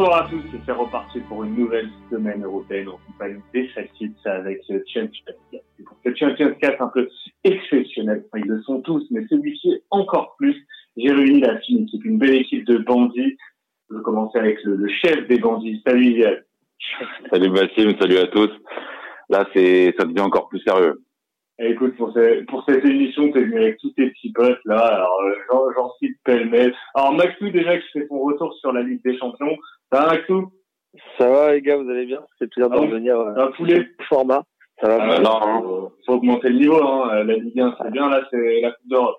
Bonsoir à tous et c'est reparti pour une nouvelle semaine européenne en compagnie des Celtics avec le Champions 4. C'est Champions 4 un peu exceptionnel, ils le sont tous, mais celui-ci encore plus. J'ai réuni la fine équipe, une belle équipe de bandits. Je vais commencer avec le, chef des bandits. Salut Yann. Salut Bassim, salut à tous. Là, c'est, ça devient encore plus sérieux. Écoute, pour, pour cette émission, t'es venu avec tous tes petits potes, là. Alors, euh, j'en, cite pêle-mêle. Alors, Maxou, déjà, qui fait son retour sur la Ligue des Champions. Ça va, Maxou? Ça va les gars, vous allez bien? C'est plaisir de Ah revenir euh, Un poulet? format. Ça va Ah, non, faut, faut augmenter le niveau, hein. La Ligue 1, c'est bien, là, c'est la Coupe d'Europe.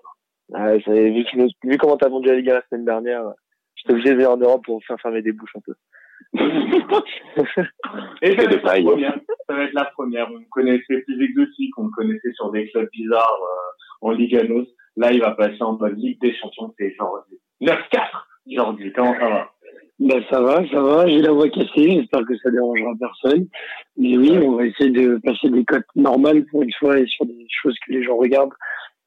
Ah, vu, vu comment t'as vendu la Ligue 1 la semaine dernière, euh, j'étais obligé de venir en Europe pour faire fermer des bouches un peu. Et ça va de être la première. Ça va être la première. On connaissait plus exotique, on connaissait sur des clubs bizarres euh, en Liganos. Là, il va passer en mode Ligue des Champions, c'est Jordi. 9-4 Jordi, comment ça va? Ben ça va, ça va. J'ai la voix cassée. J'espère que ça dérangera personne. Mais oui, on va essayer de passer des cotes normales pour une fois et sur des choses que les gens regardent.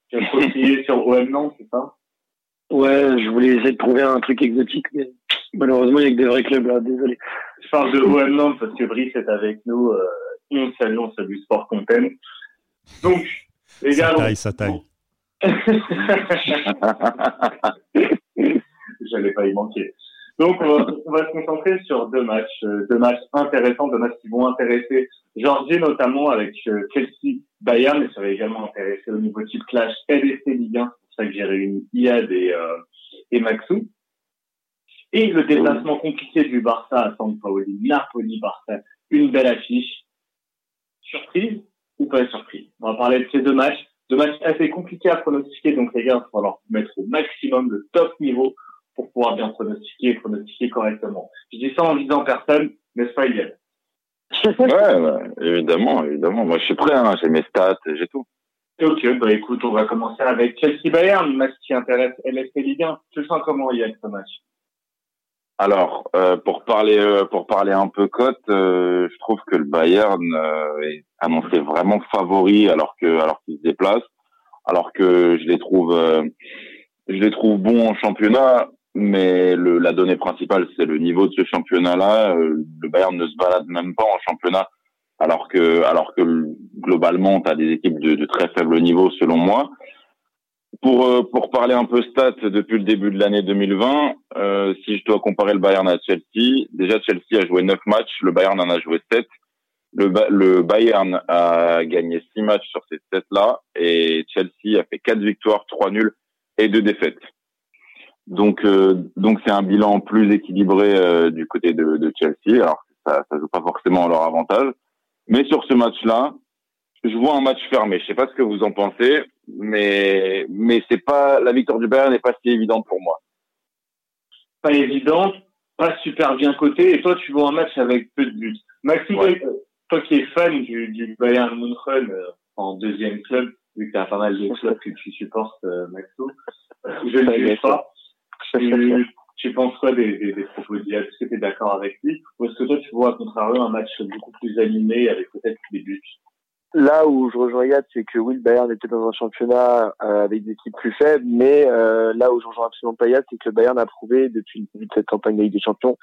Tu as sur OM Nantes, c'est ça? Ouais, je voulais essayer de trouver un truc exotique, mais malheureusement, il y a que des vrais clubs là. Désolé. Je parle de OM Nantes parce que Brice est avec nous. Euh, on salue, on salue Sport Content. Donc, les Ça gars, on- taille, ça taille. J'allais pas y manquer. Donc, on va, on va se concentrer sur deux matchs, euh, deux matchs intéressants, deux matchs qui vont intéresser Georgie notamment avec euh, Chelsea Bayern, mais ça va également intéresser au niveau type clash LSC Ligue 1, c'est pour ça que j'ai réuni Iad et, euh, et Maxou. Et le déplacement compliqué du Barça à San Paoli, Napoli-Barça, une belle affiche. Surprise ou pas surprise? On va parler de ces deux matchs, deux matchs assez compliqués à pronostiquer, donc les gars, il va falloir mettre au maximum de top niveau pour pouvoir bien pronostiquer et pronostiquer correctement. Je dis ça en visant personne, n'est-ce pas, Iliad ouais, ouais, évidemment, évidemment. Moi, je suis prêt, hein. j'ai mes stats, j'ai tout. Ok, bah écoute, on va commencer avec Chelsea-Bayern, match qui intéresse LSP Ligue 1. Tu le sens comment, Iliad, ce match? Alors, euh, pour parler, euh, pour parler un peu cote, euh, je trouve que le Bayern euh, est annoncé vraiment favori alors que, alors qu'il se déplace, alors que je les trouve, euh, je les trouve bons en championnat, mais le, la donnée principale c'est le niveau de ce championnat-là. Euh, le Bayern ne se balade même pas en championnat, alors que, alors que globalement, tu as des équipes de, de très faible niveau selon moi. Pour, euh, pour parler un peu stats depuis le début de l'année 2020, euh, si je dois comparer le Bayern à Chelsea, déjà Chelsea a joué 9 matchs, le Bayern en a joué 7. Le, le Bayern a gagné 6 matchs sur ces 7-là et Chelsea a fait 4 victoires, 3 nuls et 2 défaites. Donc euh, donc c'est un bilan plus équilibré euh, du côté de, de Chelsea. Alors ça ça joue pas forcément en leur avantage, mais sur ce match-là, je vois un match fermé. Je sais pas ce que vous en pensez, mais mais c'est pas la victoire du Bayern n'est pas si évidente pour moi. Pas évident, pas super bien coté, et toi, tu vois un match avec peu de buts. Maxime, Ouais. toi, qui es fan du, du Bayern München euh, en deuxième club, vu que tu as pas mal de clubs que tu supportes, euh, Maxou, je ne juge pas. Tu, tu penses quoi des, des, des propos d'Iad Est-ce que tu es d'accord avec lui? Ou est-ce que toi, tu vois, à contrario, un match beaucoup plus animé avec peut-être des buts? Là où je rejoins Yad, c'est que oui, le Bayern était dans un championnat euh, avec des équipes plus faibles, mais euh, là où je rejoins absolument pas Yad, c'est que le Bayern a prouvé depuis le début de cette campagne de Ligue des Champions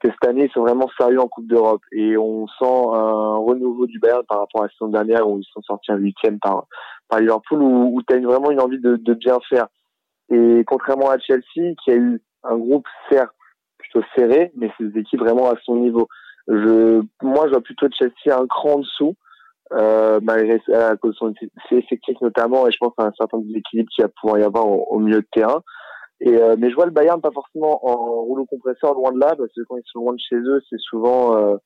que cette année, ils sont vraiment sérieux en Coupe d'Europe. Et on sent un renouveau du Bayern par rapport à la saison dernière où ils sont sortis en huitième par, par Liverpool, où, où tu as vraiment une envie de, de bien faire. Et contrairement à Chelsea, qui a eu un groupe certes plutôt serré, mais des équipes vraiment à son niveau. Je, moi, je vois plutôt Chelsea un cran en dessous, euh, malgré à cause de son ses effectifs notamment, et je pense à un certain déséquilibre qu'il va pouvoir y avoir au, au milieu de terrain. Et euh, mais je vois le Bayern pas forcément en rouleau compresseur loin de là, parce que quand ils sont loin de chez eux, c'est souvent euh,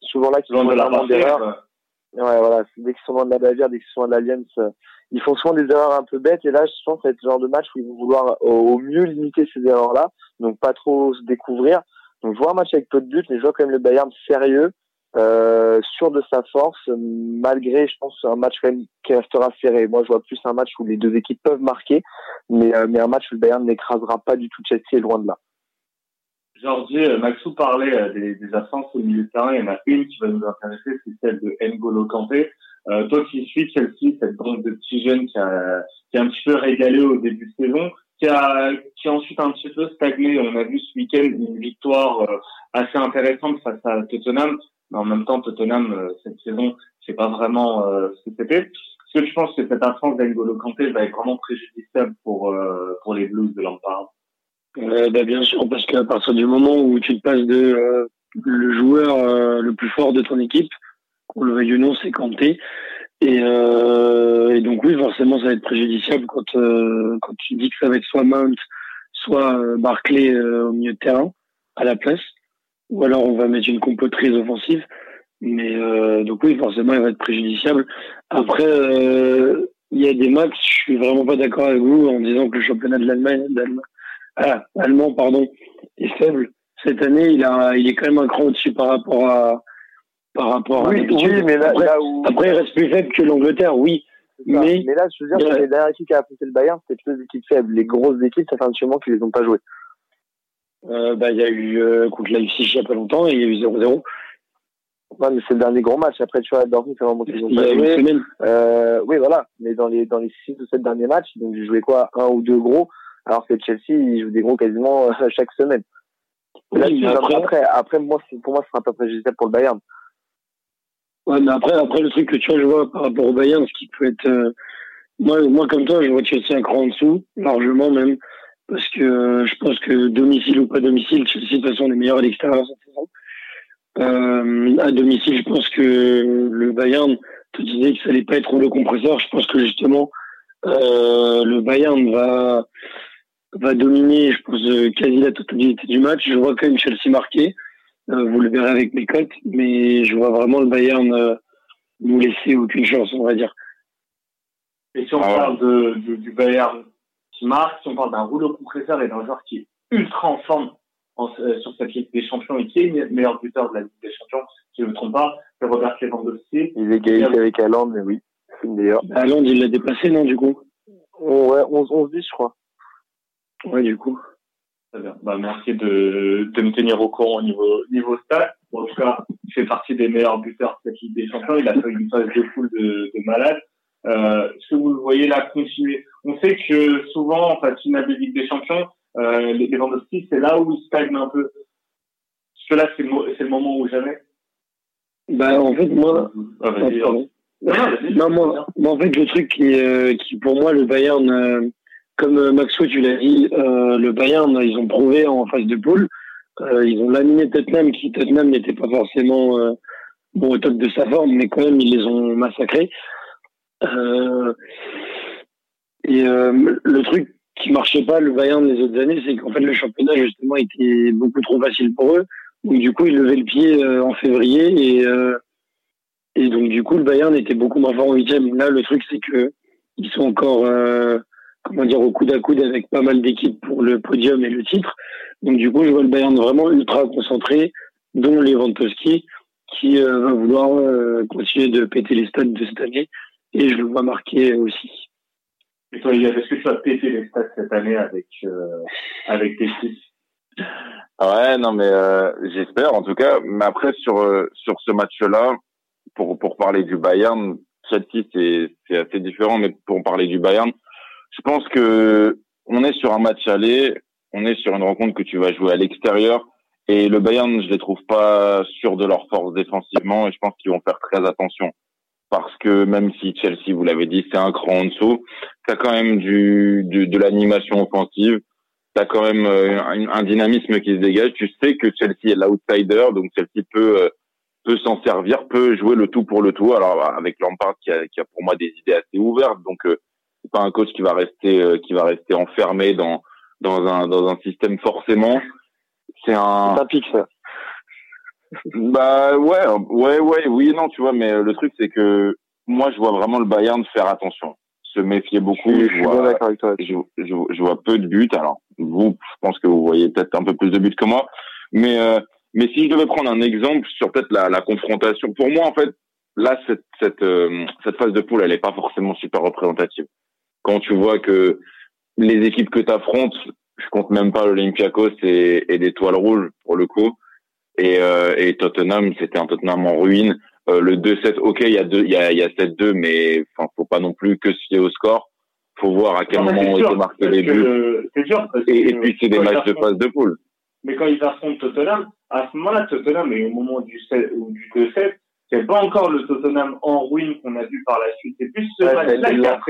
souvent là qu'ils font de la d'erreurs. Ouais, voilà. c'est- Dès qu'ils sont loin de la Bavière, dès qu'ils sont loin de l'Alliance, euh, ils font souvent des erreurs un peu bêtes. Et là, je pense que être le genre de match où ils vont vouloir au, au mieux limiter ces erreurs-là, donc pas trop se découvrir. Donc je vois un match avec peu de buts, mais je vois quand même le Bayern sérieux, euh, sûr de sa force, malgré, je pense, un match qui restera serré. Moi, je vois plus un match où les deux équipes peuvent marquer, mais, euh, mais un match où le Bayern n'écrasera pas du tout Chelsea, loin de là. Georgie, euh, Maxou parlait euh, des, des absences au milieu de terrain. Il y en a une qui va nous intéresser, c'est celle de N'Golo Kanté. Euh, toi qui suis Chelsea, cette bande de petits jeunes qui a, qui a un petit peu régalé au début de saison, qui a, qui a ensuite un petit peu stagné. On a vu ce week-end une victoire assez intéressante face à Tottenham, mais en même temps, Tottenham, euh, cette saison, c'est pas vraiment euh, ce que c'était. Est-ce que tu penses que cette absence d'Angolo Kanté va être vraiment préjudiciable pour, pour les Blues de Lampard euh, Bien sûr, parce qu'à partir du moment où tu te passes de le joueur le plus fort de ton équipe, qu'on le veuille ou non, c'est Kanté. Et, euh, et, donc oui, forcément, ça va être préjudiciable quand euh, quand tu dis que ça va être soit Mount, soit euh, Barclay euh, au milieu de terrain à la place, ou alors on va mettre une compo très offensive. Mais euh, donc oui, forcément, il va être préjudiciable. Après, il y a des matchs, je suis vraiment pas d'accord avec vous en disant que le championnat de l'Allemagne, ah, allemand, pardon, est faible. Cette année, il a, il est quand même un cran au-dessus par rapport à par rapport oui, à Oui, mais là, après, là où... après, il reste plus faible que l'Angleterre, oui. Mais, mais là, je veux dire, que les dernières équipes qui a affronté le Bayern, c'était plutôt des équipes faibles. Les grosses équipes, ça fait un petit moment qu'ils les ont pas jouées. Euh, bah, il y a eu euh, contre Leipzig il y a pas longtemps et il y a eu 0-0. Ouais, mais c'est le dernier gros match. Après, tu vois, Dortmund, c'est vraiment Il y pas a joué. une semaine. Euh, oui, voilà. Mais dans les, dans les six ou sept derniers matchs, donc j'ai joué quoi? Un ou deux gros. Alors que Chelsea, ils jouent des gros quasiment chaque semaine. Oui, mais après- après, après, moi, pour moi, ce sera pas préjudiciable pour le Bayern. Ouais, mais après, après, le truc que tu vois, je vois par rapport au Bayern, ce qui peut être, euh, moi, moi, comme toi, je vois Chelsea un cran en dessous, largement même, parce que euh, je pense que domicile ou pas domicile, Chelsea, de toute façon, est meilleur à l'extérieur cette saison. Euh, à domicile, je pense que le Bayern te disait que ça allait pas être le compresseur. Je pense que justement, euh, le Bayern va, va dominer, je pense, euh, quasi la totalité du match. Je vois quand même Chelsea marqué. Euh, vous le verrez avec mes cotes, mais je vois vraiment le Bayern euh, nous laisser aucune chance, on va dire. Et si on Ah ouais. parle de, du, du Bayern qui marque, si on parle d'un rouleau compresseur et d'un joueur qui est ultra en forme en- euh, sur cette Ligue des Champions et qui est le meilleur buteur de la Ligue des Champions, si je ne me trompe pas, c'est Robert Lewandowski. Ils égalisent avec Haaland, mais oui. D'ailleurs. Haaland, il l'a dépassé, non, du coup? Ouais, 11, 11 10, je crois. Ouais, du coup. Très bien. Bah, merci de, de me tenir au courant au niveau, niveau stats. En tout cas, il fait partie des meilleurs buteurs de cette Ligue des Champions. Il a fait une phase de poule de, de malade. Euh, Est-ce que vous le voyez là continuer? On sait que souvent, en fait, finale de Ligue des Champions, euh, les Lewandowski, c'est là où il stagne un peu. Parce que là, c'est le, moment où jamais. Bah, en fait, moi, Ah, Ah, pardon. Non, moi, moi, en fait, le truc qui, euh, qui pour moi, le Bayern, euh, comme euh, Maxwell, tu l'as dit, euh, le Bayern, ils ont prouvé en phase de poule. Euh, ils ont laminé Tottenham, qui Tottenham n'était pas forcément euh, bon, au top de sa forme, mais quand même, ils les ont massacrés. Euh, et euh, le truc qui marchait pas, le Bayern, les autres années, c'est qu'en fait, le championnat, justement, était beaucoup trop facile pour eux. Donc, du coup, ils levaient le pied euh, en février et... Et donc, du coup, le Bayern était beaucoup moins fort en huitième. Là, le truc, c'est que ils sont encore, comment dire, au coude à coude avec pas mal d'équipes pour le podium et le titre. Donc, du coup, je vois le Bayern vraiment ultra concentré, dont Lewandowski, qui euh, va vouloir euh, continuer de péter les stades de cette année. Et je le vois marquer aussi. Et toi, Yann, est-ce que tu vas péter les stats cette année avec, euh, avec tes fils Ouais, non, mais euh, j'espère en tout cas. Mais après sur euh, sur ce match-là, pour pour parler du Bayern, Chelsea c'est c'est assez différent, mais pour parler du Bayern, je pense que on est sur un match aller, on est sur une rencontre que tu vas jouer à l'extérieur. Et le Bayern, je les trouve pas sûrs de leur force défensivement, et je pense qu'ils vont faire très attention. Parce que même si Chelsea, vous l'avez dit, c'est un cran en dessous, t'as quand même du, du de l'animation offensive t'as quand même euh, un, un dynamisme qui se dégage. Tu sais que Chelsea est l'outsider, donc Chelsea peut euh, peut s'en servir, peut jouer le tout pour le tout. Alors avec Lampard qui a, qui a pour moi des idées assez ouvertes, donc euh, c'est pas un coach qui va rester qui va rester enfermé dans dans un dans un système forcément. C'est un C'est un ça. Bah ouais ouais ouais oui et non tu vois, mais le truc c'est que moi je vois vraiment le Bayern faire attention, se méfier beaucoup. Je vois- toi. je vois peu de buts. Alors, vous, je pense que vous voyez peut-être un peu plus de buts que moi. Mais, euh, mais si je devais prendre un exemple sur peut-être la, la confrontation, pour moi, en fait, là, cette, cette, euh, cette phase de poule, elle est pas forcément super représentative. Quand tu vois que les équipes que tu affrontes, je compte même pas l'Olympiakos et, et des toiles rouges, pour le coup. Et, euh, et Tottenham, c'était un Tottenham en ruine. Euh, le 2-7, ok, il y a deux, il y a, il y a 7-2, mais enfin, faut pas non plus que se fier au score faut voir à quel moment ont été marqués les buts. C'est dur. et, puis c'est des matchs de phase de poule. Mais quand ils affrontent Tottenham, à ce moment-là, Tottenham est au moment du, 7, ou du 2-7, c'est pas encore le Tottenham en ruine qu'on a vu par la suite. C'est plus ce match-là qui a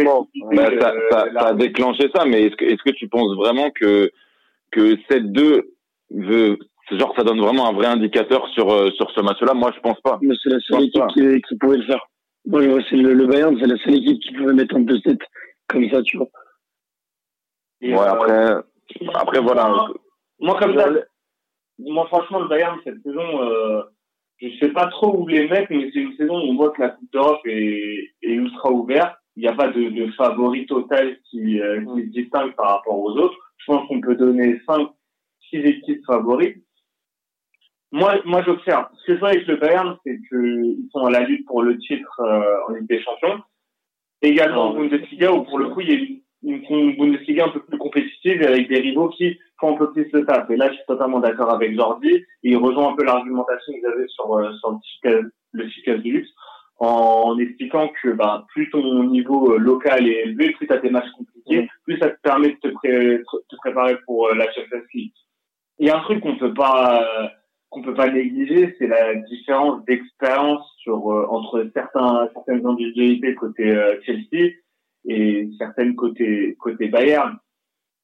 bah, ça, ça, ça, a déclenché ça, mais est-ce que, est-ce que tu penses vraiment que, que 7-2 veut, genre, ça donne vraiment un vrai indicateur sur, euh, sur ce match-là? Moi, je pense pas. Mais c'est la seule équipe qui, qui, pouvait le faire. Moi, c'est le, le Bayern, c'est la seule équipe qui pouvait mettre un 2-7 comme ça, tu vois. ouais, après, après, voilà. Moi, comme ça, moi, franchement, le Bayern, cette saison, euh, je sais pas trop où les mettre, mais c'est une saison où on voit que la Coupe d'Europe est, est, ultra ouverte. Il n'y a pas de, de favori total qui, euh, qui se distingue par rapport aux autres. Je pense qu'on peut donner 5, 6 équipes favorites. Moi, moi, j'observe. Ce que je vois avec le Bayern, c'est qu'ils sont à la lutte pour le titre euh, en Ligue des Champions. Également en Bundesliga, où pour le coup, il y a une une, Bundesliga un peu plus compétitive avec des rivaux qui font un peu plus le taf. Et là, je suis totalement d'accord avec Jordi. Et il rejoint un peu l'argumentation vous avez sur, euh, sur le cycle, du luxe en expliquant que bah, plus ton niveau euh, local est élevé, plus tu as des matchs compliqués, plus ça te permet de te, te préparer pour euh, la Champions League. Il y a un truc qu'on peut pas qu'on peut pas négliger, c'est la différence d'expérience sur entre certains certaines individualités côté Chelsea et certaines côté côté Bayern.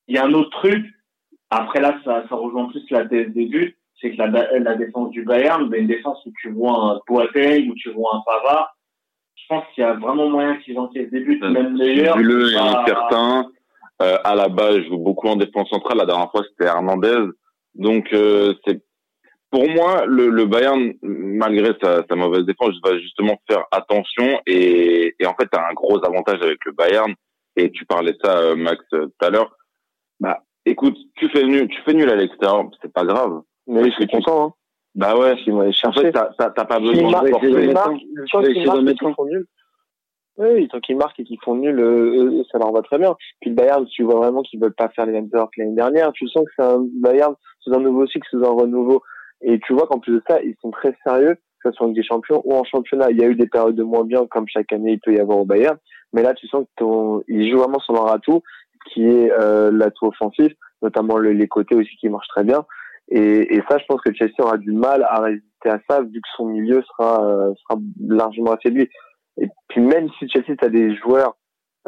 Il y a un autre truc. Après là, ça, ça rejoint plus la thèse des buts, c'est que la, la défense du Bayern, ben une défense où tu vois un Boateng, où tu vois un Pavard, je pense qu'il y a vraiment moyen qu'ils encaissent des buts, même meilleurs. Le est incertain. Euh, à la base, je joue beaucoup en défense centrale. La dernière fois, c'était Hernandez. Donc, euh, c'est pour moi, le, le Bayern, malgré sa, sa, mauvaise défense, va justement faire attention et, et en fait, tu as un gros avantage avec le Bayern. Et tu parlais de ça, euh, Max, euh, tout à l'heure. Bah, écoute, tu fais nul, tu fais nul à l'extérieur, c'est pas grave. Mais je suis content. Hein. Bah ouais. Si moi, en fait, t'as pas besoin de forcer. Tant qu'ils nul. Oui, tant qu'ils marquent et qu'ils font nul, euh, ça leur va très bien. Puis le Bayern, tu vois vraiment qu'ils veulent pas faire les mêmes erreurs que l'année dernière. Tu sens que c'est un Bayern sous un nouveau cycle, sous un renouveau. Et tu vois qu'en plus de ça, ils sont très sérieux, que ce soit en des Champions ou en championnat. Il y a eu des périodes de moins bien, comme chaque année il peut y avoir au Bayern. Mais là, tu sens qu'ils jouent vraiment sur leur atout, qui est euh, l'atout offensif, notamment les côtés aussi qui marchent très bien. Et, et, ça, je pense que Chelsea aura du mal à résister à ça, vu que son milieu sera, euh, sera largement affaibli. Et puis même si Chelsea a des joueurs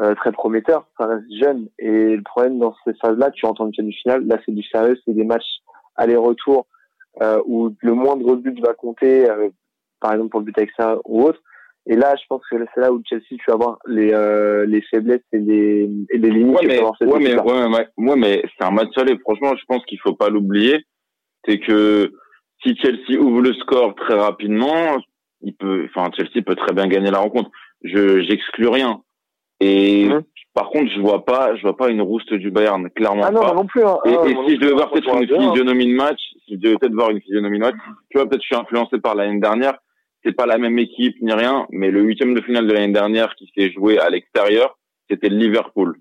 euh, très prometteurs, ça reste jeune. Et le problème dans ces phases-là, tu entends une demi-finale, là c'est du sérieux, c'est des matchs aller-retour où le moindre but va compter, euh, par exemple pour le but avec ça ou autre. Et là, je pense que c'est là où Chelsea, tu vas voir les, euh, les faiblesses et les, et les limites. Ouais, mais, ouais, mais, ouais, ouais, mais c'est un match aller. Franchement, je pense qu'il faut pas l'oublier. C'est que si Chelsea ouvre le score très rapidement, il peut, enfin, Chelsea peut très bien gagner la rencontre. Je, j'exclus rien. Et mmh. par contre, je vois pas, je vois pas une rouste du Bayern, clairement ah non, pas. non plus. Hein. Et, ah, et si je devais voir peut-être une physionomie de match, si je devais peut-être voir une physionomie de match, tu vois, peut-être je suis influencé par l'année dernière. C'est pas la même équipe ni rien, mais le huitième de finale de l'année dernière qui s'est joué à l'extérieur, c'était Liverpool.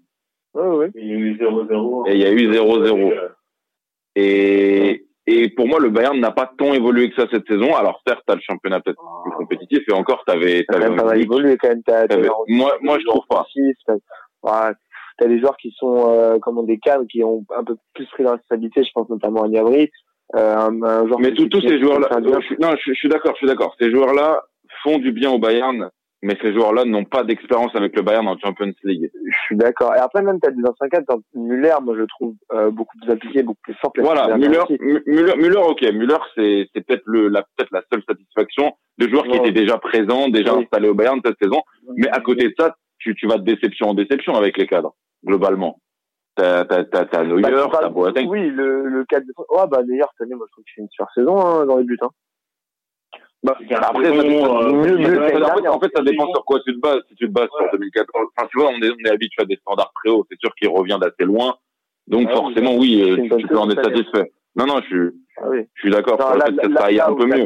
Ouais, ouais. Il y a eu 0-0. Et il y a eu 0-0. Et, et pour moi, le Bayern n'a pas tant évolué que ça cette saison. Alors certes, t'as le championnat peut-être plus compétitif et encore, t'avais. t'avais ça va évoluer quand même. Moi, moi, je trouve pas. T'as, t'as des joueurs qui sont euh, comme des cadres qui ont un peu plus pris la responsabilité. Je pense notamment à Niabri. Euh, un, un joueur Mais tous ces joueurs-là, non, je, je suis d'accord, je suis d'accord. Ces joueurs-là font du bien au Bayern mais ces joueurs-là n'ont pas d'expérience avec le Bayern en Champions League. Je suis d'accord. Et après, même, tu as des anciens cadres, Muller, moi, je le trouve euh, beaucoup plus appliqué, beaucoup plus fort. Voilà, Muller, Muller, Muller, ok. Muller, c'est, c'est peut-être le, la, peut-être la seule satisfaction de joueurs qui étaient déjà présents, déjà installés au Bayern cette saison. Mais à côté de ça, tu, tu vas de déception en déception avec les cadres, globalement. T'as, t'as, t'as, t'as Neuer, bah, t'as Boateng. Oui, le, le cadre de... Oh, bah, Neuer, cette année, moi, je trouve qu'il fait une super saison, hein, dans les buts, hein. Bah, après, ça, euh, en fait, ça dépend sur quoi tu te bases. Si tu te bases sur 2014, enfin, tu vois, on est, on est habitué à des standards très hauts. C'est sûr qu'il revient d'assez loin. Donc, ah forcément, oui, euh, tu, peux en être satisfait. Non, non, je suis, ah oui. je suis d'accord. En fait, ça aille un peu mieux.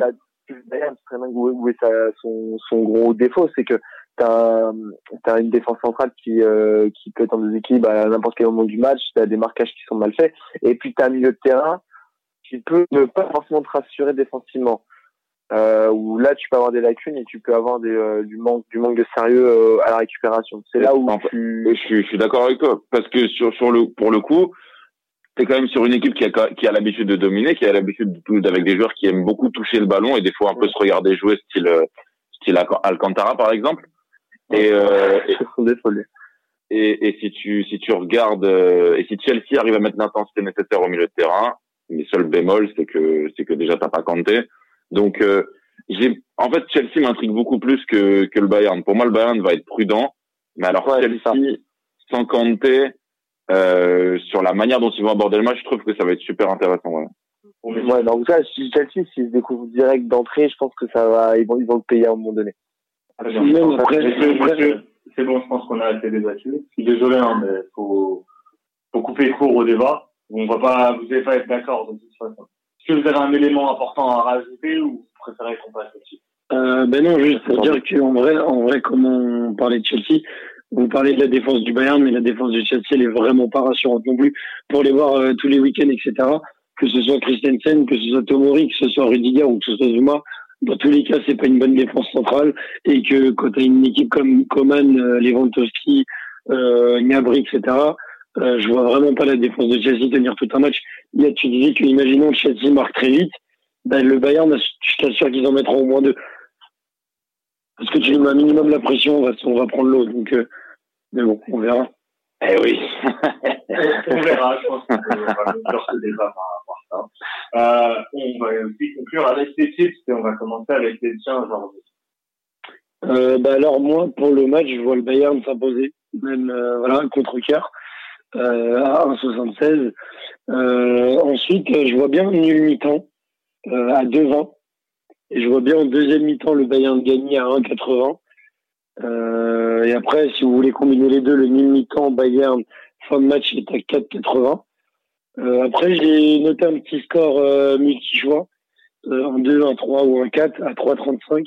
D'ailleurs, très bien où est son, son gros défaut, c'est que t'as as une défense centrale qui euh, qui peut être en déséquilibre à n'importe quel moment du match. T'as des marquages qui sont mal faits. Et puis t'as un milieu de terrain qui peut ne pas forcément te rassurer défensivement. Euh, où là tu peux avoir des lacunes et tu peux avoir des, euh, du manque du manque de sérieux euh, à la récupération. C'est là où tu... je suis, je suis d'accord avec toi. Parce que sur sur le pour le coup, t'es quand même sur une équipe qui a qui a l'habitude de dominer, qui a l'habitude de avec des joueurs qui aiment beaucoup toucher le ballon et des fois un peu se regarder jouer style style Alcantara par exemple. Et, euh, et, et, si tu si tu regardes et si Chelsea arrive à mettre l'intensité nécessaire au milieu de terrain, les seuls bémols c'est que c'est que déjà t'as pas Kanté donc, euh, j'ai, en fait, Chelsea m'intrigue beaucoup plus que, que le Bayern. Pour moi, le Bayern va être prudent. Mais alors, Chelsea, sans Kanté, euh, sur la manière dont ils vont aborder le match, je trouve que ça va être super intéressant. Ouais, ouais donc ça, si Chelsea, s'ils se découvrent direct d'entrée, je pense que ça va, ils vont, ils vont le payer à un moment donné. Ah, c'est bon, je pense qu'on a assez débattu. Je suis désolé, hein, mais faut, faut couper court au débat. On va pas, vous n'allez pas être d'accord de toute façon. Est-ce que vous avez un élément important à rajouter ou vous préférez qu'on passe là-dessus euh, ben non, juste pour dire qu'en vrai, en vrai, comme on parlait de Chelsea, vous parlez de la défense du Bayern, mais la défense de Chelsea, elle est vraiment pas rassurante non plus. Pour les voir euh, tous les week-ends, etc., que ce soit Christensen, que ce soit Tomori, que ce soit Rudiger ou que ce soit Zuma, dans tous les cas, c'est pas une bonne défense centrale. Et que quand tu as une équipe comme Coman, euh, Lewandowski, euh, Gnabry, etc., euh, je vois vraiment pas la défense de Chelsea tenir tout un match. Il y a, tu disais que, imaginons Chelsea marque très vite, ben, le Bayern, je t'assure qu'ils en mettront au moins deux. Parce que tu lui mets un minimum la pression, on va, on va prendre l'eau. Donc, euh, mais bon, on verra. Eh oui. on verra, je pense ce débat par rapport à ça. Euh, on va aussi conclure avec les tips et on va commencer avec les tiens aujourd'hui. Euh, bah alors moi, pour le match, je vois le Bayern s'imposer, même euh, voilà contre cœur euh, à 1,76. Euh, ensuite, je vois bien nul mi-temps euh, à 2,20. Et je vois bien en deuxième mi-temps le Bayern gagner à 1,80. Euh, et après, si vous voulez combiner les deux, le nul mi-temps Bayern fin de match est à 4,80. Euh, après, j'ai noté un petit score euh, multi-choix euh, en 2, 1, 3 ou 1, 4 à 3,35.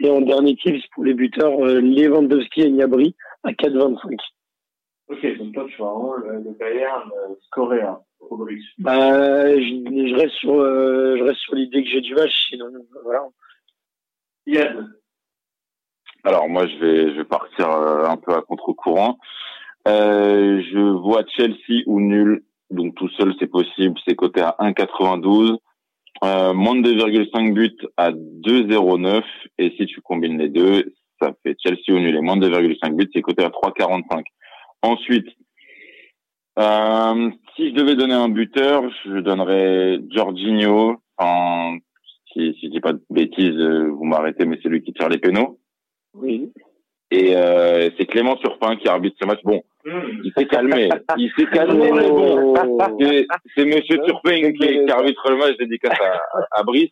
Et en dernier tips pour les buteurs, euh, Lewandowski et Niabri à 4,25. Ok, donc toi, tu vas vraiment le, le Bayern euh, au Brix. Bah, je, je, reste sur, euh, je reste sur l'idée que j'ai du match, sinon, voilà. Yann. Alors, moi, je vais, je vais partir euh, un peu à contre-courant. Euh, je vois Chelsea ou nul. Donc, tout seul, c'est possible. C'est coté à 1,92. Euh, moins de 2,5 buts à 2,09. Et si tu combines les deux, ça fait Chelsea ou nul et moins de 2,5 buts, c'est coté à 3,45. Ensuite, euh, si je devais donner un buteur, je donnerais Jorginho. Si, si je dis pas de bêtises, euh, vous m'arrêtez, mais c'est lui qui tire les pénaux. Oui. Et euh, c'est Clément Turpin qui arbitre ce match. Bon, mmh. il s'est calmé. il s'est calmé, mais bon. C'est Monsieur Turpin qui, qui, arbitre le match dédicace à, à Brice.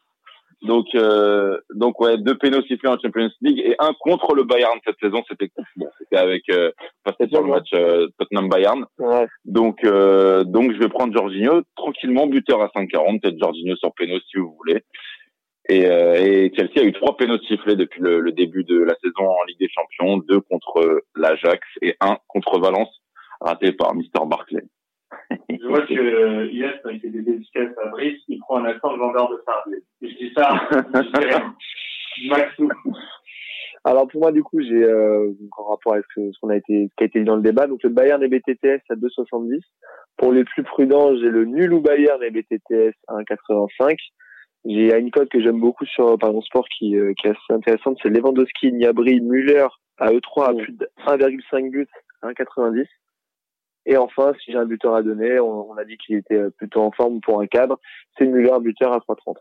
Donc, euh, donc ouais, deux pénaux sifflés en Champions League et un contre le Bayern cette saison. C'était bon, c'était avec, euh, c'était sur le match euh, Tottenham Bayern. Ouais. Donc, euh, donc je vais prendre Jorginho tranquillement, buteur à 5,40, peut-être Jorginho sur pénaux si vous voulez. Et, euh, et Chelsea a eu trois pénaux sifflés depuis le, le, début de la saison en Ligue des Champions, deux contre l'Ajax et un contre Valence, raté par Mister Barclay. Je vois que euh, Yes, quand il fait des dédicaces à Brice, il prend un accent de vendeur de Sardier. Je dis ça, je rien. Maxou. Alors pour moi du coup j'ai euh, en rapport avec ce, qu'on a été ce qui a été dit dans le débat donc le Bayern et BTTS à 2,70 pour les plus prudents j'ai le nul ou Bayern et BTTS à 1,85 j'ai une cote que j'aime beaucoup sur Pardon Sport qui, euh, qui est assez intéressante c'est Lewandowski, Niabri, Müller à E3 à plus de 1,5 buts à 1,90 et enfin, si j'ai un buteur à donner, on, on a dit qu'il était plutôt en forme pour un cadre. C'est Muller, buteur à 3,30.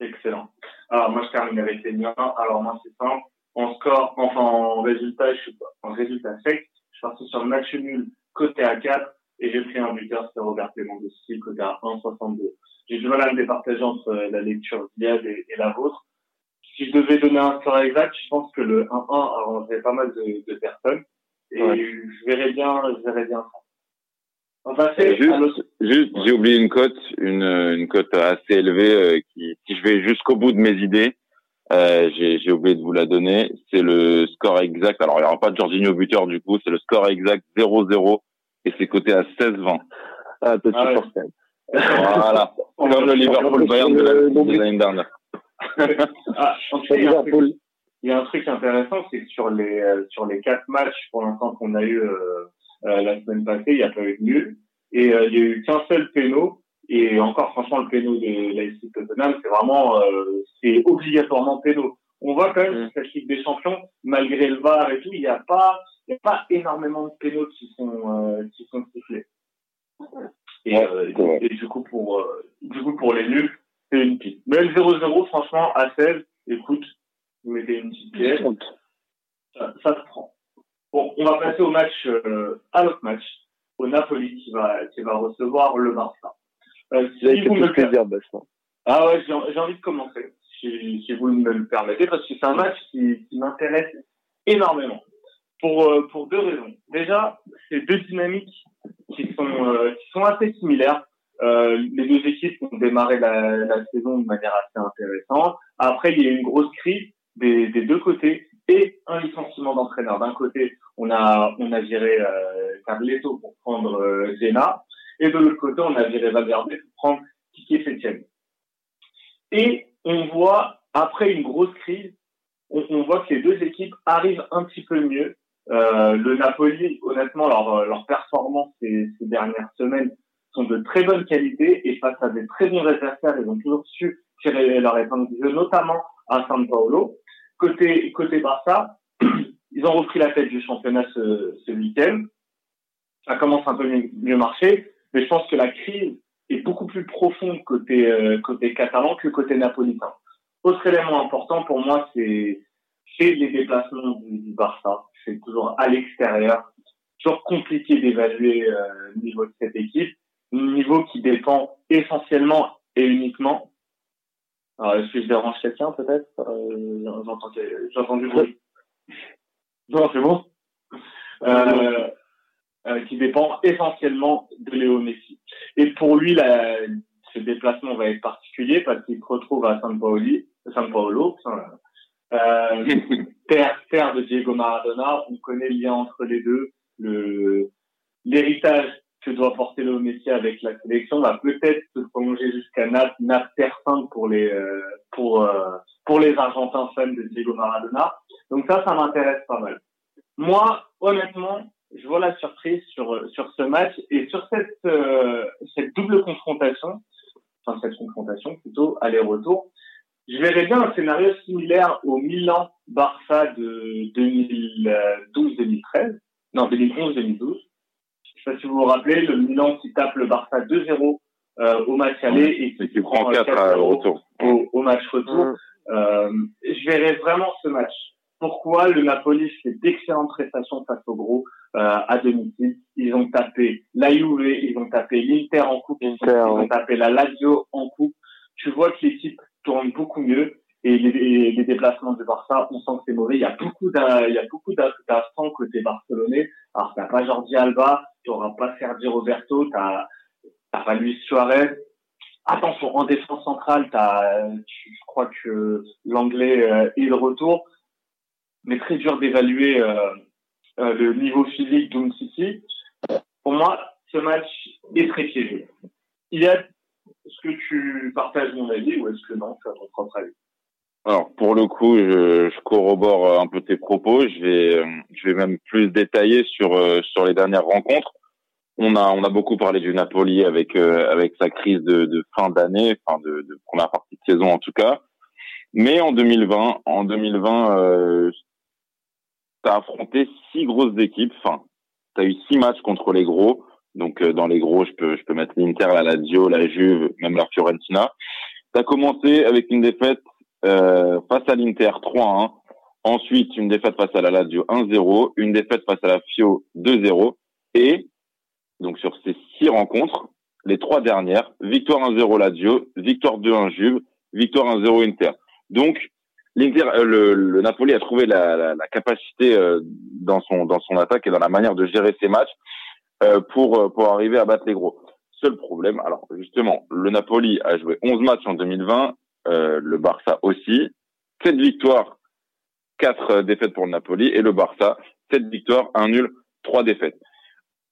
Excellent. Alors moi, je termine avec les miens. Alors moi, c'est simple. En score, enfin en résultat, je suis en résultat sec. Je suis parti sur le match nul côté à 4 et j'ai pris un buteur, c'est Robert Lewandowski côté à 1,62. J'ai du mal à me départager entre la lecture d'Iliad et, et, la vôtre. Si je devais donner un score exact, je pense que le 1-1 arrangerait pas mal de, de personnes et ouais. je verrais bien, je verrais bien ça. Juste, juste j'ai oublié une cote, une, une cote assez élevée euh, qui, si je vais jusqu'au bout de mes idées, euh, j'ai oublié de vous la donner. C'est le score exact. Alors il n'y aura pas de Jorginho buteur du coup, c'est le score exact 0-0 et c'est coté à 16-20. Ah, petit ah ouais. Voilà. Comme le Liverpool Bayern de l'année dernière. ah, il, y a truc, il, y a un truc intéressant, c'est que sur les euh, sur les quatre matchs pour l'instant qu'on a eu euh, la semaine passée, il n'y a pas eu de nul et il y a eu qu'un seul péno et encore franchement le péno de l'AFC Tottenham, c'est vraiment c'est obligatoirement péno. On voit quand même mmh. cette Ligue des Champions, malgré le VAR et tout, il n'y a pas il y a pas énormément de pénaux qui sont qui sont sifflés. Et, et, du coup pour du coup pour les nuls c'est une piste. Mais le 0-0, franchement, à 16, écoute, vous mettez une petite pièce. Ça, ça se prend. Bon, on va passer au match, euh, à l'autre match, au Napoli qui va, qui va recevoir le Barça. Euh, si vous me le plaisir, Ah ouais, j'ai envie de commencer, si, si, vous me le permettez, parce que c'est un match qui, qui m'intéresse énormément. Pour, euh, pour deux raisons. Déjà, c'est deux dynamiques qui sont, euh, qui sont assez similaires. Euh, les deux équipes ont démarré la, la, saison de manière assez intéressante. Après, il y a eu une grosse crise des, des deux côtés et un licenciement d'entraîneur. D'un côté, on a on a viré euh, Carletto pour prendre euh, et de l'autre côté, on a viré Valverde pour prendre Kiki Septième. Et on voit après une grosse crise, on, on, voit que les deux équipes arrivent un petit peu mieux. Euh, le Napoli, honnêtement, leur, leur performance ces, ces dernières semaines sont de très bonne qualité et face à des très bons adversaires, ils ont toujours su tirer leur épingle du jeu, notamment à San Paolo. Côté, côté Barça, ils ont repris la tête du championnat ce, week-end. Ça commence un peu mieux, marcher, mais je pense que la crise est beaucoup plus profonde côté, euh, côté catalan que côté napolitain. Autre élément important pour moi, c'est les déplacements du, Barça. C'est toujours à l'extérieur. Toujours compliqué d'évaluer euh, le niveau de cette équipe niveau qui dépend essentiellement et uniquement. Alors, est-ce que je dérange quelqu'un peut-être? Euh, J'entends du bruit. Non, c'est bon. Euh, euh, qui dépend essentiellement de Léo Messi. Et pour lui, la, ce déplacement va être particulier parce qu'il se retrouve à San Paolo, San Paolo euh, terre, terre de Diego Maradona. On connaît le lien entre les deux, le l'héritage que doit porter le Messi avec la sélection va peut-être se prolonger jusqu'à Naples, Naples terre pour les euh, pour euh, pour les Argentins fans de Diego Maradona. Donc ça, ça m'intéresse pas mal. Moi, honnêtement, je vois la surprise sur sur ce match et sur cette euh, cette double confrontation, enfin cette confrontation plutôt aller-retour. Je verrais bien un scénario similaire au Milan Barça de 2012-2013, non 2011-2012 je sais pas si vous vous rappelez, le Milan qui tape le Barça 2-0 euh, au match aller et qui, prend 4 au retour. Au, match retour. Euh, je verrais vraiment ce match. Pourquoi le Napoli fait d'excellentes prestations face au gros euh, à domicile? Ils ont tapé la Juve, ils ont tapé l'Inter en coupe, ils ont tapé la Lazio en coupe. Tu vois que l'équipe tourne beaucoup mieux et les, les, déplacements de Barça, on sent que c'est mauvais. Il y a beaucoup il y a beaucoup d'assistants côté barcelonais. Alors t'as pas Jordi Alba, tu n'auras pas Sergio Roberto, t'as t'as Luis Suarez. Attention, en défense centrale, t'as, je crois que l'anglais euh, est le retour, mais très dur d'évaluer euh, euh, le niveau physique City. Pour moi, ce match est très piégé. Il a, est-ce que tu partages mon avis ou est-ce que non, tu as ton propre avis alors pour le coup, je, je, corrobore un peu tes propos. Je vais, je vais même plus détailler sur euh, sur les dernières rencontres. On a on a beaucoup parlé du Napoli avec euh, avec sa crise de, de fin d'année, enfin de, de, première partie de saison en tout cas. Mais en 2020, en 2020, euh, t'as affronté six grosses équipes. Enfin, t'as eu six matchs contre les gros. Donc euh, dans les gros, je peux je peux mettre l'Inter, la Lazio, la Juve, même la Fiorentina. T'as commencé avec une défaite euh, face à l'Inter 3-1. Ensuite, une défaite face à la Lazio 1-0, une défaite face à la Fio 2-0. Et, donc sur ces six rencontres, les trois dernières, victoire 1-0 Lazio, victoire 2-1 Juve, victoire 1-0 Inter. Donc, l'Inter, euh, le, le, Napoli a trouvé la, la, la capacité euh, dans son dans son attaque et dans la manière de gérer ses matchs euh, pour pour arriver à battre les gros. Seul problème, alors justement, le Napoli a joué 11 matchs en 2020, euh, le Barça aussi. 7 victoires, 4 euh, défaites pour le Napoli et le Barça, 7 victoires, 1 nul, 3 défaites.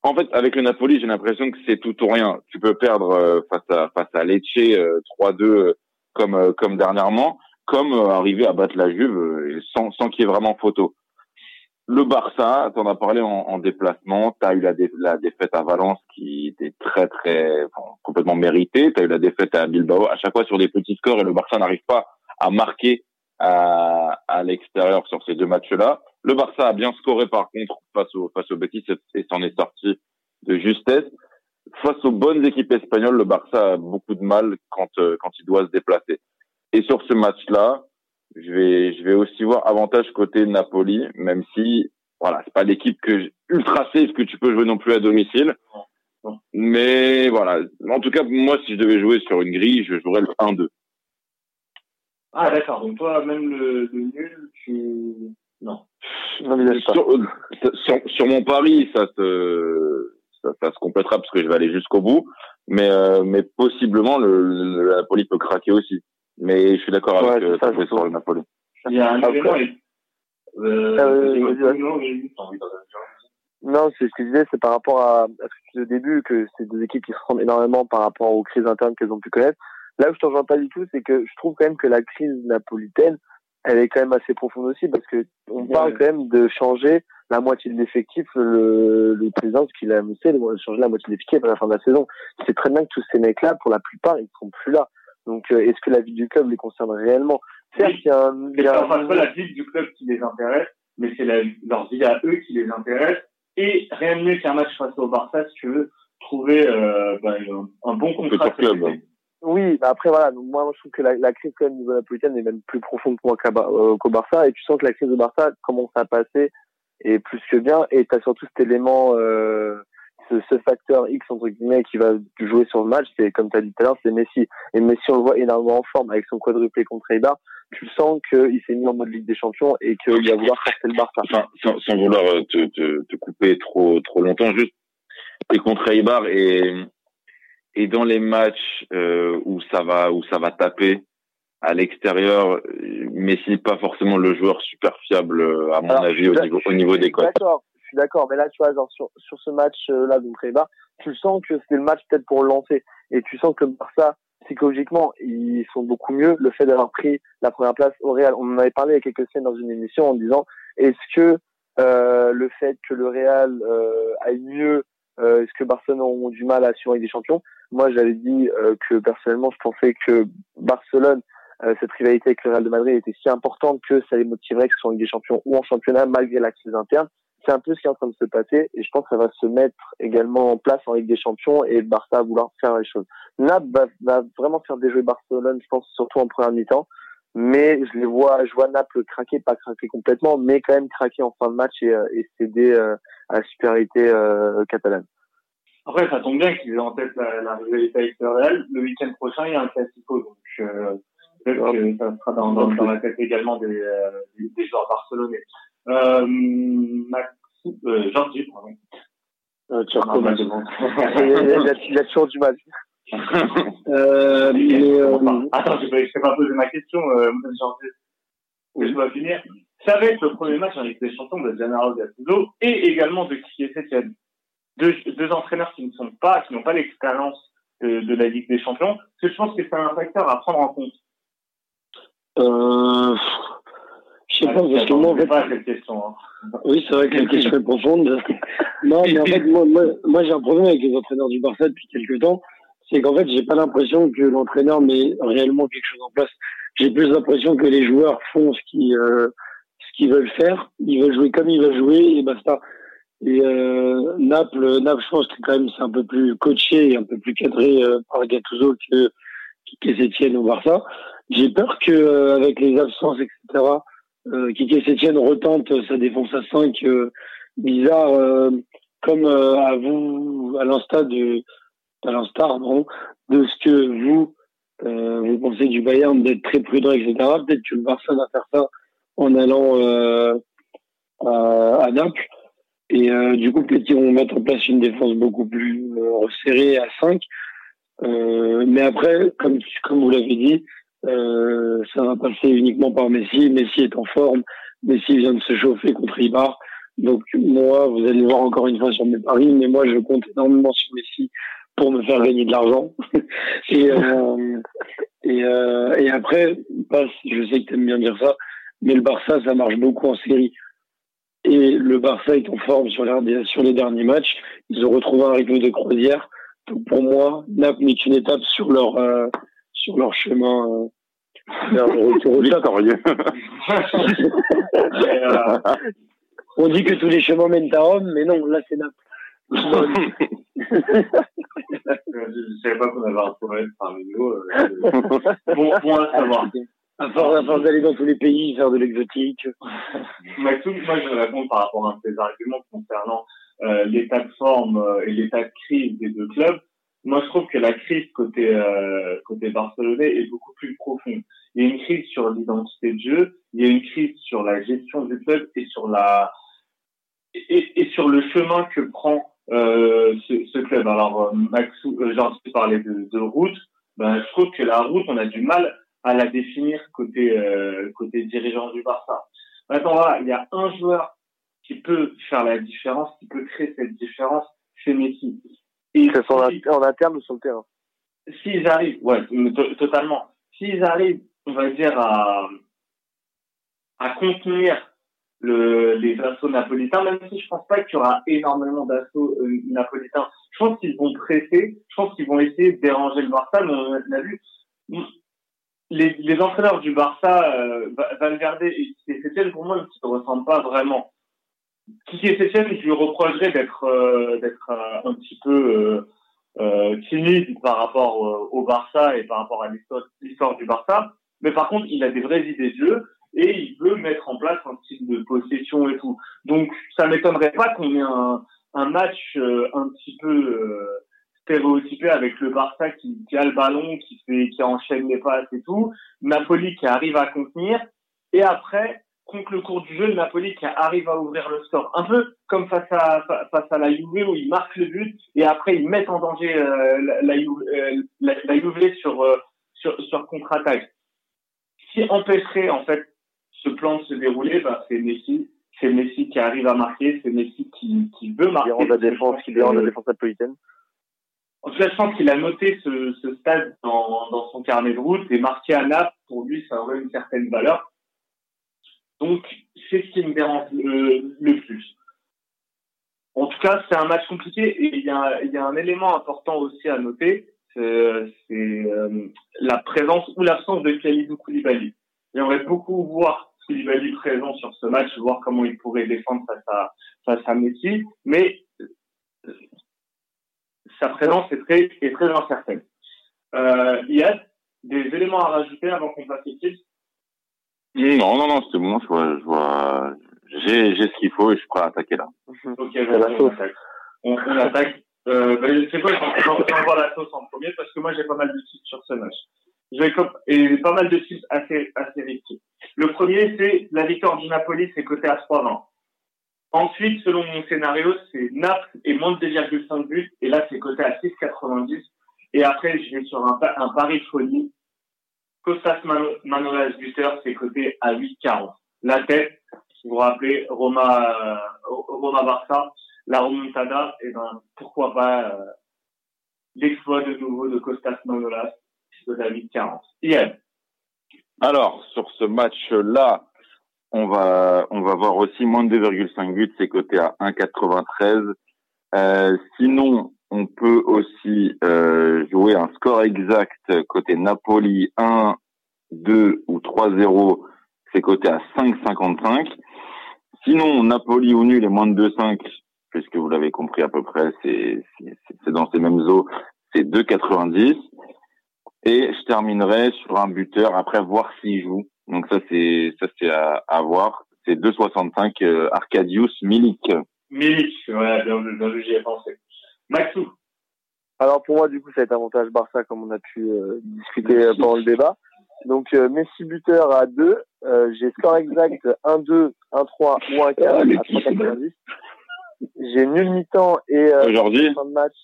En fait, avec le Napoli, j'ai l'impression que c'est tout ou rien. Tu peux perdre euh, face à face à Lecce 3-2 comme comme dernièrement, comme arriver à battre la Juve sans, sans qu'il y ait vraiment photo. Le Barça, t'en as parlé en, en déplacement, t'as eu la, la, défaite à Valence qui était très très complètement méritée, t'as eu la défaite à Bilbao, à chaque fois sur des petits scores et le Barça n'arrive pas à marquer à, à l'extérieur sur ces deux matchs-là. Le Barça a bien scoré par contre face au face au Betis et s'en est sorti de justesse. Face aux bonnes équipes espagnoles, le Barça a beaucoup de mal quand euh, quand il doit se déplacer. Et sur ce match-là, je vais, je vais aussi voir avantage côté Napoli, même si, voilà, c'est pas l'équipe que ultra safe que tu peux jouer non plus à domicile. Mais voilà, en tout cas, moi, si je devais jouer sur une grille, je jouerais le 1-2. Ah, d'accord. Donc, toi, même le, nul, tu, non. non mais sur, sur, sur, mon pari, ça se, ça, ça, se complétera parce que je vais aller jusqu'au bout. Mais, euh, mais possiblement, le, le, Napoli peut craquer aussi. Mais je suis d'accord avec ouais, ça, sur le Napoli. Il y a un. Euh, euh, non, c'est ce que je disais, c'est par rapport à, à, ce que tu disais au début, que c'est des équipes qui se ressemblent énormément par rapport aux crises internes qu'elles ont pu connaître. Là où je t'en rejoins pas du tout, c'est que je trouve quand même que la crise napolitaine, elle est quand même assez profonde aussi, parce que on parle quand même de changer la moitié de l'effectif, le, le président, ce qu'il a annoncé, de changer la moitié de l'effectif à la fin de la saison. C'est très bien que tous ces mecs-là, pour la plupart, ils ne seront plus là. Donc, euh, est-ce que la vie du club les concerne réellement? Certes, il y a un... C'est pas la vie du club qui les intéresse, mais c'est leur vie à eux qui les intéresse. Et rien de mieux qu'un match face au Barça, si tu veux trouver euh, bah, un bon contrat. Club. Oui, bah après voilà, donc moi, je trouve que la, la crise quand même niveau napolitaine est même plus profonde pour moi euh, qu'au Barça, et tu sens que la crise de Barça commence à passer et plus que bien, et tu as surtout cet élément euh, ce, facteur X entre guillemets qui va jouer sur le match, c'est comme tu as dit tout à l'heure, c'est Messi. Et Messi, on le voit énormément en forme avec son quadruplé contre Eibar. Tu sens qu'il s'est mis en mode Ligue des Champions et qu'il va vouloir forcer le Barça. Enfin, sans, sans, vouloir euh, te, te, te, couper trop trop longtemps, juste et contre Eibar et et dans les matchs euh, où ça va où ça va taper à l'extérieur, Messi pas forcément le joueur super fiable à mon avis au niveau au niveau des cotes. D'accord, suis d'accord, mais là, tu vois, genre, sur, ce match-là, euh, Eibar, tu sens que c'est le match peut-être pour le lancer. Et tu sens que Barça, psychologiquement, ils sont beaucoup mieux. Le fait d'avoir pris la première place au Real, on en avait parlé il y a quelques semaines dans une émission en disant, est-ce que euh, le fait que le Real euh, aille mieux, euh, est-ce que Barcelone ont du mal à assurer des champions? Moi, j'avais dit que personnellement, je pensais que Barcelone cette rivalité avec le Real de Madrid était si importante que ça les motiverait que ce soit en Ligue des Champions ou en championnat malgré la crise interne c'est un peu ce qui est en train de se passer et je pense que ça va se mettre également en place en Ligue des Champions et Barça va vouloir faire les choses. Naples va, vraiment faire déjouer Barcelone, je pense surtout en première mi-temps, mais je les vois, je vois Naples craquer, pas craquer complètement, mais quand même craquer en fin de match et, euh, et céder euh, à la supériorité euh, catalane. Après, ça tombe bien qu'ils aient en tête la, la, rivalité avec le Real. Le week-end prochain, il y a un classico, donc euh, peut-être que ça sera dans, dans, dans, la tête également des, des, des joueurs barcelonais. Euh, Max, euh, Georgie, pardon. Euh, tu ah, bah, il, a toujours du mal. euh, mais, euh... Attends, je ne sais pas poser ma question, euh, Georgie. Je dois finir. Ça va être le premier match en Ligue des Champions de Gennaro Gattuso et également de Kiki Etienne. Deux, deux entraîneurs qui ne sont pas, qui n'ont pas l'expérience de, de, la Ligue des Champions. Parce que je pense que c'est un facteur à prendre en compte. Euh, je sais pas, parce que moi, en fait... pas cette question. Hein. Oui, c'est vrai que la question est profonde. non, mais en fait, moi, moi, j'ai un problème avec les entraîneurs du Barça depuis quelques temps. C'est qu'en fait, j'ai pas l'impression que l'entraîneur met réellement quelque chose en place. J'ai plus l'impression que les joueurs font ce qu'ils, euh, ce qu'ils veulent faire. Ils veulent jouer comme ils veulent jouer et basta. Et euh, Naples, Naples, je pense que quand même c'est un peu plus coaché et un peu plus cadré euh, par Gattuso que qui Etienne au Barça. J'ai peur que euh, avec les absences, etc euh, Kiki Sétienne retente sa défense à 5 euh, bizarre euh, comme euh, à vous à l'instar de à l'instar de ce que vous vous pensez du Bayern d'être très prudent etc peut-être que le Barça va faire ça en allant à, à, Naples. Et du coup peut-être qu'ils vont mettre en place une défense beaucoup plus resserrée à 5 mais après comme comme vous l'avez dit euh, ça va passer uniquement par Messi. Messi est en forme. Messi vient de se chauffer contre Ibar. Donc moi, vous allez voir encore une fois sur mes paris, mais moi je compte énormément sur Messi pour me faire gagner de l'argent. et, euh, et euh, et après, je sais que tu aimes bien dire ça, mais le Barça, ça marche beaucoup en série. Et le Barça est en forme sur les, sur les derniers matchs. Ils ont retrouvé un rythme de croisière. Donc pour moi, Naples n'est qu'une étape sur leur, euh, sur leur chemin euh, vers le retour au On dit que tous les chemins mènent à Rome, mais non, là c'est Naples. je ne savais pas qu'on avait un poète parmi nous. bon, bon à savoir. À force, d'aller dans tous les pays, faire de l'exotique. Maxou, moi je réponds par rapport à ces arguments concernant euh, l'état de forme euh, et l'état de crise des deux clubs. Moi je trouve que la crise côté euh, côté barcelonais est beaucoup plus profonde. Il y a une crise sur l'identité de jeu, il y a une crise sur la gestion du club et sur la et, et sur le chemin que prend euh, ce, ce, club. Alors Maxou, euh, j'en parlé de, de route. Ben, je trouve que la route, on a du mal à la définir côté euh, côté dirigeant du Barça. Maintenant voilà, il y a un joueur qui peut faire la différence, qui peut créer cette différence, c'est Messi. Que soit en interne ou sur le terrain? S'ils arrivent, ouais, totalement. S'ils arrivent, on va dire à à contenir le, les assauts napolitains, même si je pense pas qu'il y aura énormément d'assauts euh, napolitains. Je pense qu'ils vont presser, je pense qu'ils vont essayer de déranger le Barça, mais on a vu, les, les entraîneurs du Barça, euh, Valverde et Setien, pour moi, ne se ressemblent pas vraiment. Kiki Setien, je lui reprocherais d'être euh, d'être euh, un petit peu euh, timide par rapport au Barça et par rapport à l'histoire du Barça. Mais par contre, il a des vraies idées de jeu et il veut mettre en place un style de possession et tout. Donc, ça m'étonnerait pas qu'on ait un, un match un petit peu stéréotypé avec le Barça qui, qui, a le ballon, qui fait, qui enchaîne les passes et tout, Napoli qui arrive à contenir, et après, contre le cours du jeu, Napoli qui arrive à ouvrir le score. Un peu comme face à, face à la Juve où ils marquent le but et après ils mettent en danger euh, la, la, euh, la, la, Juve sur, euh, sur, sur contre-attaque. Ce qui empêcherait en fait ce plan de se dérouler, bah, c'est Messi. C'est Messi qui arrive à marquer, c'est Messi qui, qui veut marquer. Qui la défense, qui dérange la défense napolitaine. En tout cas, je pense qu'il a noté ce, ce stade dans, dans, son carnet de route et marqué à Naples, pour lui, ça aurait une certaine valeur. Donc, c'est ce qui me dérange le, plus. En tout cas, c'est un match compliqué et il y a, y a un élément important aussi à noter, c'est euh, la présence ou l'absence de Khalidou Koulibaly. J'aimerais beaucoup voir Koulibaly présent sur ce match, voir comment il pourrait défendre face à, face à Messi, mais sa présence est très, est très incertaine. Euh, il y a des éléments à rajouter avant qu'on passe ici Non, non, non, c'est bon, je vois, je vois, j'ai, j'ai ce qu'il faut et je suis prêt à attaquer là. Mhm. Ok, on, attaque. On, on attaque. Euh, ben, c'est quoi, j'envoie la sauce en premier parce que moi j'ai pas mal de titres sur ce match. Je vais et pas mal de titres assez, assez risqués. Le premier, c'est la victoire du Napoli, c'est coté à 3-20. Ensuite, selon mon scénario, c'est Naples et moins de 2,5 buts. Et là, c'est coté à 6,90. Et après, je vais sur un, un pari folie. Costas Manolas buteur, c'est coté à 8,40. La tête, vous vous rappelez, Roma, euh, Roma Barça, la remontada, et ben, pourquoi pas, euh, l'exploit de nouveau de Costas Manolas, c'est à 8,40. Yann. Alors, sur ce match-là, on va, on va voir aussi moins de 2,5 buts, c'est coté à 1,93. Euh, sinon, on peut aussi euh, jouer un score exact côté Napoli 1, 2 ou 3-0, c'est coté à 5,55. Sinon, Napoli ou nul et moins de 2,5, puisque vous l'avez compris à peu près, c'est dans ces mêmes eaux, c'est 2,90. Et je terminerai sur un buteur après voir s'il joue. Donc ça c'est ça c'est à, à voir. C'est 2,65 euh, Arcadius Milik. Milik, ouais, bien bien vu, j'y ai pensé. Maxou. Alors pour moi du coup ça va être avantage Barça comme on a pu euh, discuter euh, pendant le débat. Donc euh, Messi buteur à 2, j'ai score exact 1-2, 1-3 ou 1-4 à 3,90. J'ai nul mi-temps et aujourd'hui fin de match.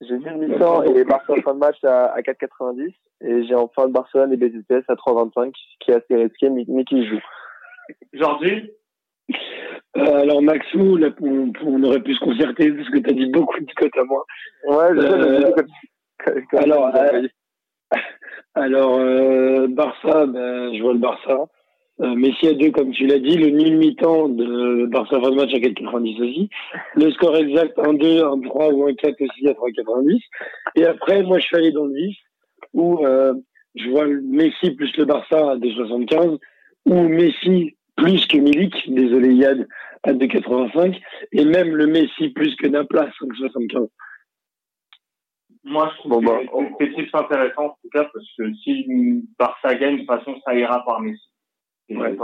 J'ai nul mi-temps et Barça en fin de match à, à 4,90. Et j'ai enfin le Barcelone et BZPS à 3,25, qui est assez risqué, mais, mais qui joue. Jordi euh, alors Maxou, là, on, on, aurait pu se concerter parce que tu as dit beaucoup de cotes à moi. Ouais, je euh, alors, euh, Alors, euh, Barça, ben, je vois le Barça. Euh, Messi à deux, comme tu l'as dit. Le nul mi-temps de Barça fin de match à 4,90 aussi. Le score exact 1-2, 1-3 ou 1-4 aussi à 3,90. Et après, moi, je suis allé dans le 10 où je vois le Messi plus le Barça à 2,75 ou Messi plus que Milik, désolé Yad, à 2,85 et même le Messi plus que Naples, 5,75. Moi, je trouve bon, bah, que c'est intéressant, en tout cas, parce que si Barça gagne, de toute façon, ça ira par Messi. Ouais,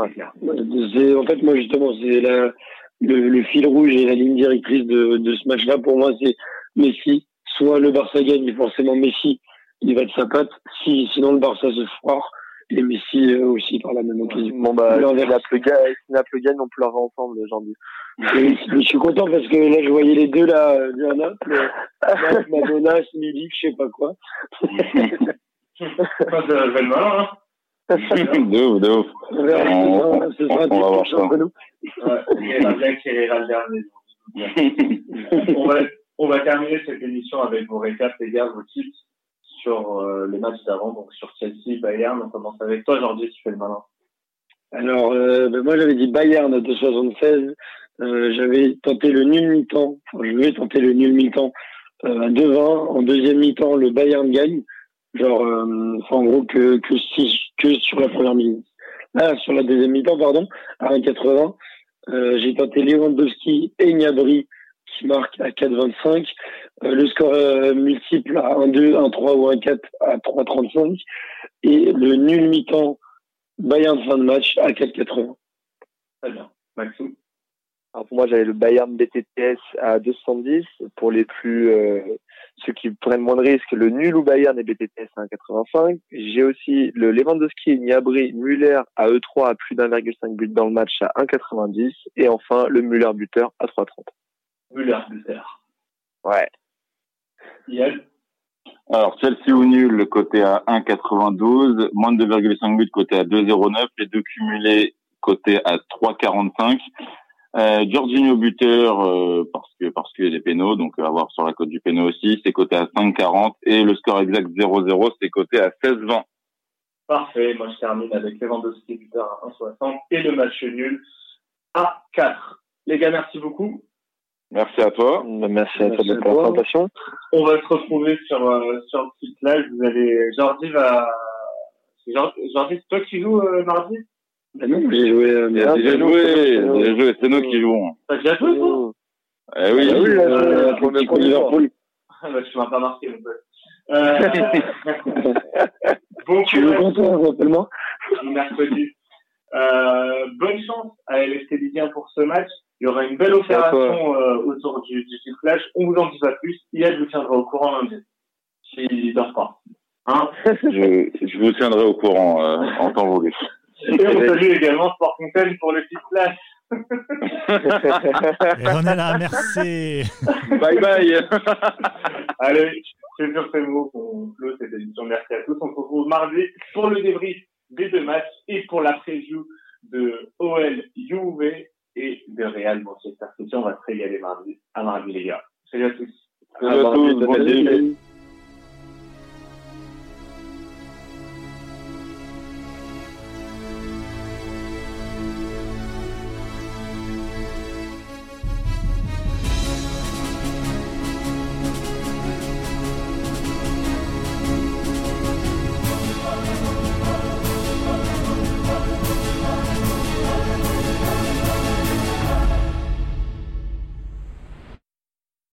c'est, en fait, moi, justement, c'est la, le, le, fil rouge et la ligne directrice de, de ce match-là. Pour moi, c'est Messi. Soit le Barça gagne, forcément Messi, il va de sa patte. Si, sinon, le Barça se foire. Et Messi euh, aussi par la même occasion. Bon, bah, Naples gagne, Naples gagne, on pleure ensemble, j'en dis. je suis content parce que là, je voyais les deux là, à Naples. Madonna, Milik, je sais pas quoi. Ça, c'est le malin, hein de ouf, de ouf. On, on, on, on va voir ça. Ouais, bien on va terminer cette émission avec vos récaps, les gars, vos tips sur euh, les matchs d'avant, donc sur Chelsea, Bayern. On commence avec toi, Jordi, tu fais le malin. Alors, euh, ben moi, j'avais dit Bayern de 76. Euh, j'avais tenté le nul mi-temps. Enfin, je vais tenter le nul mi-temps à 2-20. En deuxième mi-temps, le Bayern gagne. Genre, en gros, que, que, sur la première minute. Ah, sur la deuxième mi-temps, pardon, à 1,80. Euh, j'ai tenté Lewandowski et Gnabry qui marque à 4,25. Euh, le score euh, multiple à 1-2, 1-3 ou 1-4 à 3,35. Et le nul mi-temps Bayern fin de match à 4,80. Très bien. Maxou alors pour moi, j'avais le Bayern BTTS à 210. Pour les plus euh, ceux qui prennent moins de risques, le nul ou Bayern et BTTS à 1,85. J'ai aussi le Lewandowski, Niabri, Muller à E3 à plus d'1,5 but dans le match à 1,90. Et enfin, le Muller buteur à 3,30. Muller buteur. Ouais. Yann alors, Chelsea ou nul, côté à 1,92, moins de 2,5 buts, côté à 2,09, les deux cumulés, côté à 3,45. Euh, Giorgino buteur euh, parce que parce qu'il y a des pénaux, donc à voir sur la cote du pénal aussi, c'est coté à 5,40 et le score exact 0-0, c'est coté à 16-20. Parfait, moi je termine avec Lewandowski buteur à 1,60 et le match nul à 4. Les gars, merci beaucoup. Merci à toi. Merci, à toi de la présentation. On va se retrouver sur euh, sur le site live. Vous allez Jordi va Jordi, c'est toi qui joues euh, mardi ben non, j'ai joué. Euh, mais déjà joué, déjà joué, c'est nous qui jouons. T'as déjà joué, toi? Eh oui, ah oui, euh, pour le Liverpool. Ah, bah, tu m'as pas marqué, mon pote. Euh... bon tu veux content, rappelle-moi. Mercredi. Euh, bonne chance à LFC Ligue 1 pour ce match. Il y aura une belle opération euh, autour du, du flash. On vous en dit pas plus. Iyad vous tiendra au courant lundi. S'il dort pas. Hein je, je vous tiendrai au courant euh, en temps voulu. Et on salue également Sport Fontaine pour le site flash. Et on est là, merci. bye bye. Allez, c'est sur ces mots qu'on clôt cette émission. Merci à tous. On se retrouve mardi pour le débrief des deux matchs et pour la preview de OL Juve et de Real Manchester City. On va se régaler mardi. À mardi, les gars. Salut à tous. Salut à tous.